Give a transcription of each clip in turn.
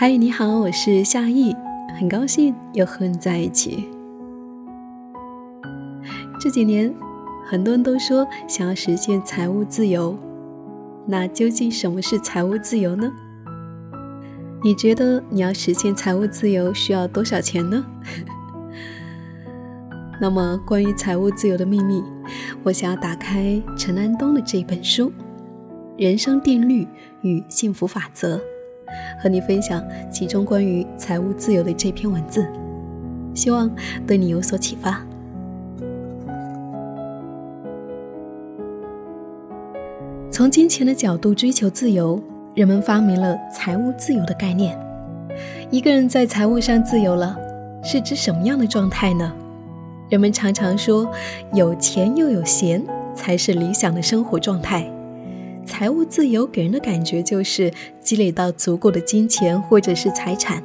嗨，你好，我是夏意，很高兴又和你在一起。这几年，很多人都说想要实现财务自由，那究竟什么是财务自由呢？你觉得你要实现财务自由需要多少钱呢？那么，关于财务自由的秘密，我想要打开陈安东的这本书《人生定律与幸福法则》。和你分享其中关于财务自由的这篇文字，希望对你有所启发。从金钱的角度追求自由，人们发明了财务自由的概念。一个人在财务上自由了，是指什么样的状态呢？人们常常说，有钱又有闲才是理想的生活状态。财务自由给人的感觉就是积累到足够的金钱或者是财产，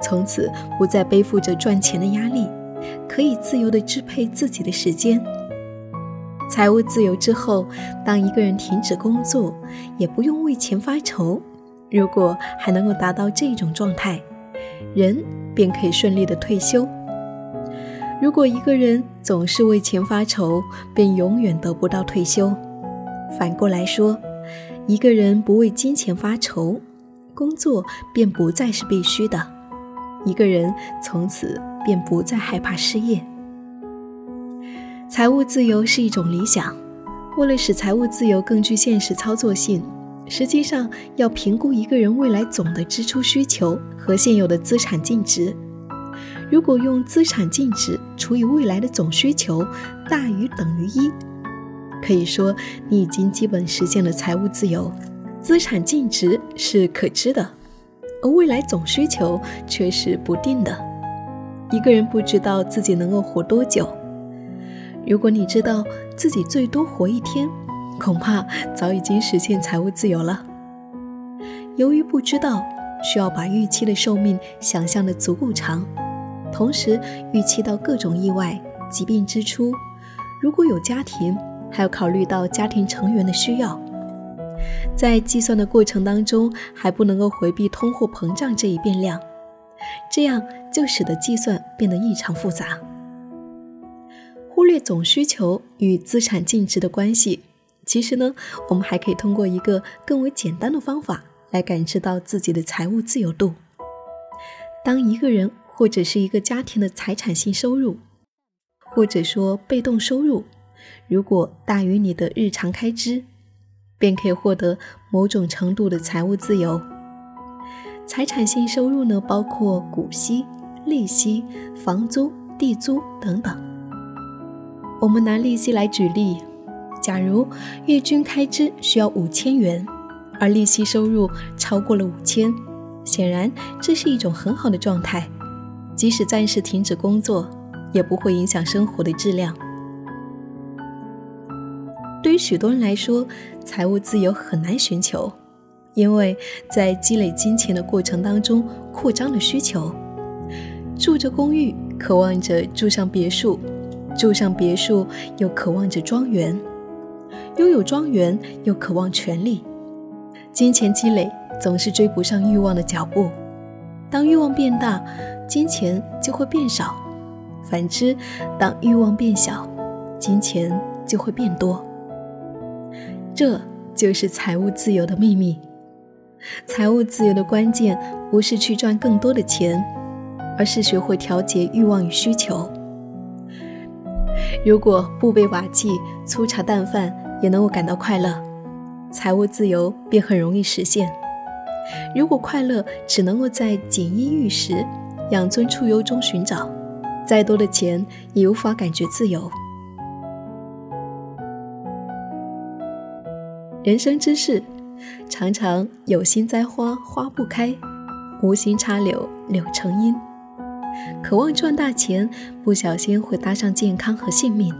从此不再背负着赚钱的压力，可以自由地支配自己的时间。财务自由之后，当一个人停止工作，也不用为钱发愁。如果还能够达到这种状态，人便可以顺利的退休。如果一个人总是为钱发愁，便永远得不到退休。反过来说。一个人不为金钱发愁，工作便不再是必须的。一个人从此便不再害怕失业。财务自由是一种理想，为了使财务自由更具现实操作性，实际上要评估一个人未来总的支出需求和现有的资产净值。如果用资产净值除以未来的总需求大于等于一。可以说，你已经基本实现了财务自由。资产净值是可知的，而未来总需求却是不定的。一个人不知道自己能够活多久。如果你知道自己最多活一天，恐怕早已经实现财务自由了。由于不知道，需要把预期的寿命想象的足够长，同时预期到各种意外、疾病支出。如果有家庭，还要考虑到家庭成员的需要，在计算的过程当中，还不能够回避通货膨胀这一变量，这样就使得计算变得异常复杂。忽略总需求与资产净值的关系，其实呢，我们还可以通过一个更为简单的方法来感知到自己的财务自由度。当一个人或者是一个家庭的财产性收入，或者说被动收入，如果大于你的日常开支，便可以获得某种程度的财务自由。财产性收入呢，包括股息、利息、房租、地租等等。我们拿利息来举例，假如月均开支需要五千元，而利息收入超过了五千，显然这是一种很好的状态，即使暂时停止工作，也不会影响生活的质量。对于许多人来说，财务自由很难寻求，因为在积累金钱的过程当中，扩张了需求。住着公寓，渴望着住上别墅；住上别墅，又渴望着庄园；拥有庄园，又渴望权力。金钱积累总是追不上欲望的脚步。当欲望变大，金钱就会变少；反之，当欲望变小，金钱就会变多。这就是财务自由的秘密。财务自由的关键不是去赚更多的钱，而是学会调节欲望与需求。如果不被瓦器、粗茶淡饭也能够感到快乐，财务自由便很容易实现。如果快乐只能够在锦衣玉食、养尊处优中寻找，再多的钱也无法感觉自由。人生之事，常常有心栽花花不开，无心插柳柳成荫。渴望赚大钱，不小心会搭上健康和性命。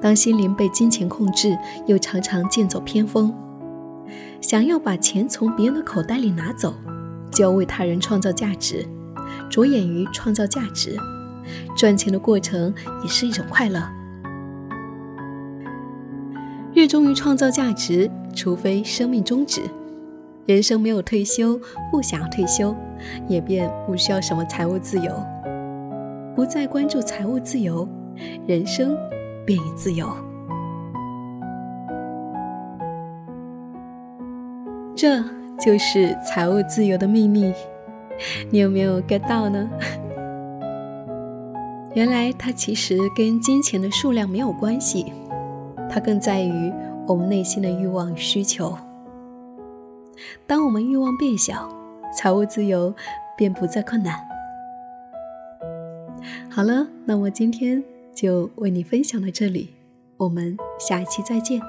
当心灵被金钱控制，又常常剑走偏锋。想要把钱从别人的口袋里拿走，就要为他人创造价值，着眼于创造价值。赚钱的过程也是一种快乐。热衷于创造价值，除非生命终止。人生没有退休，不想退休，也便不需要什么财务自由。不再关注财务自由，人生便已自由。这就是财务自由的秘密，你有没有 get 到呢？原来它其实跟金钱的数量没有关系，它更在于我们内心的欲望与需求。当我们欲望变小，财务自由便不再困难。好了，那我今天就为你分享到这里，我们下一期再见。